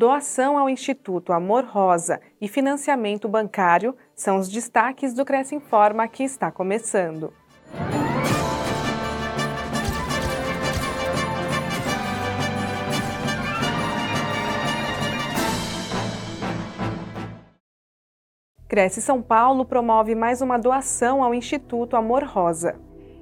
doação ao Instituto Amor Rosa e financiamento bancário são os destaques do Cresce Informa que está começando. Cresce São Paulo promove mais uma doação ao Instituto Amor Rosa.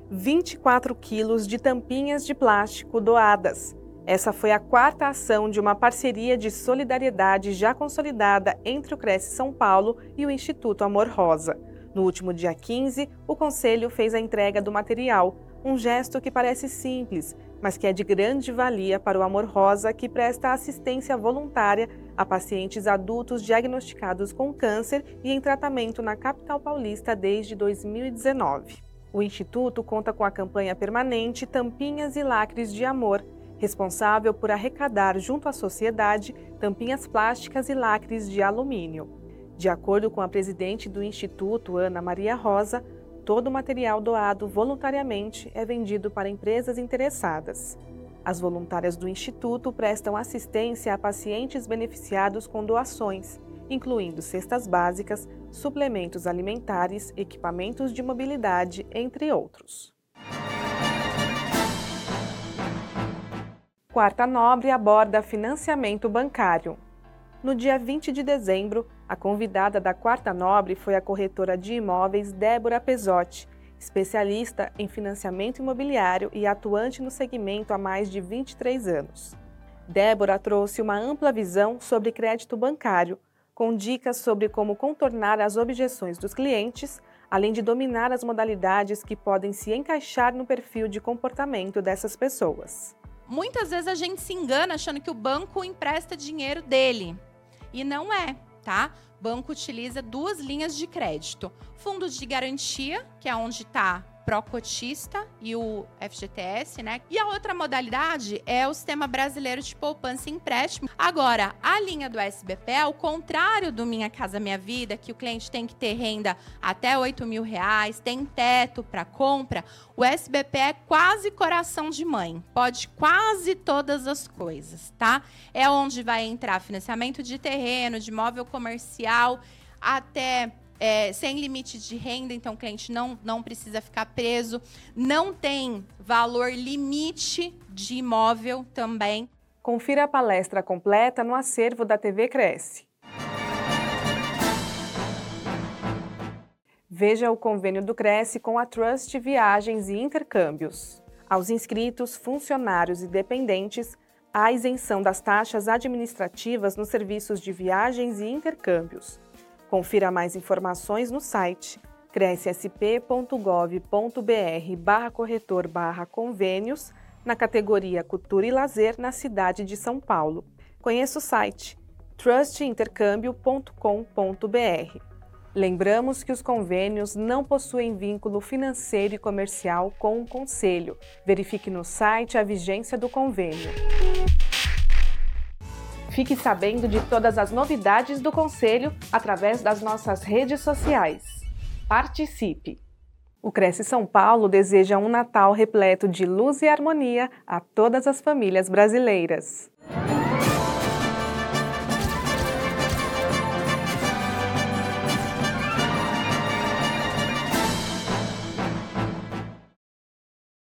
24 quilos de tampinhas de plástico doadas. Essa foi a quarta ação de uma parceria de solidariedade já consolidada entre o Cresce São Paulo e o Instituto Amor Rosa. No último dia 15, o Conselho fez a entrega do material, um gesto que parece simples, mas que é de grande valia para o Amor Rosa, que presta assistência voluntária a pacientes adultos diagnosticados com câncer e em tratamento na capital paulista desde 2019. O Instituto conta com a campanha permanente Tampinhas e Lacres de Amor, responsável por arrecadar junto à sociedade tampinhas plásticas e lacres de alumínio. De acordo com a presidente do Instituto, Ana Maria Rosa, todo o material doado voluntariamente é vendido para empresas interessadas. As voluntárias do Instituto prestam assistência a pacientes beneficiados com doações, incluindo cestas básicas, suplementos alimentares, equipamentos de mobilidade, entre outros. Quarta Nobre aborda financiamento bancário. No dia 20 de dezembro, a convidada da Quarta Nobre foi a corretora de imóveis Débora Pesotti, especialista em financiamento imobiliário e atuante no segmento há mais de 23 anos. Débora trouxe uma ampla visão sobre crédito bancário, com dicas sobre como contornar as objeções dos clientes, além de dominar as modalidades que podem se encaixar no perfil de comportamento dessas pessoas. Muitas vezes a gente se engana achando que o banco empresta dinheiro dele. E não é tá? Banco utiliza duas linhas de crédito: fundo de garantia, que é onde está pró-cotista e o FGTS, né? E a outra modalidade é o Sistema Brasileiro de Poupança e Empréstimo. Agora, a linha do SBP, ao contrário do Minha Casa Minha Vida, que o cliente tem que ter renda até 8 mil reais, tem teto para compra, o SBP é quase coração de mãe, pode quase todas as coisas, tá? É onde vai entrar financiamento de terreno, de imóvel comercial, até é, sem limite de renda, então o cliente não, não precisa ficar preso. Não tem valor limite de imóvel também. Confira a palestra completa no acervo da TV Cresce. Veja o convênio do Cresce com a Trust Viagens e Intercâmbios. Aos inscritos, funcionários e dependentes, há isenção das taxas administrativas nos serviços de viagens e intercâmbios. Confira mais informações no site crescsp.gov.br barra corretor barra convênios na categoria Cultura e Lazer na cidade de São Paulo. Conheça o site trustintercâmbio.com.br. Lembramos que os convênios não possuem vínculo financeiro e comercial com o Conselho. Verifique no site a vigência do convênio. Fique sabendo de todas as novidades do Conselho através das nossas redes sociais. Participe! O Cresce São Paulo deseja um Natal repleto de luz e harmonia a todas as famílias brasileiras.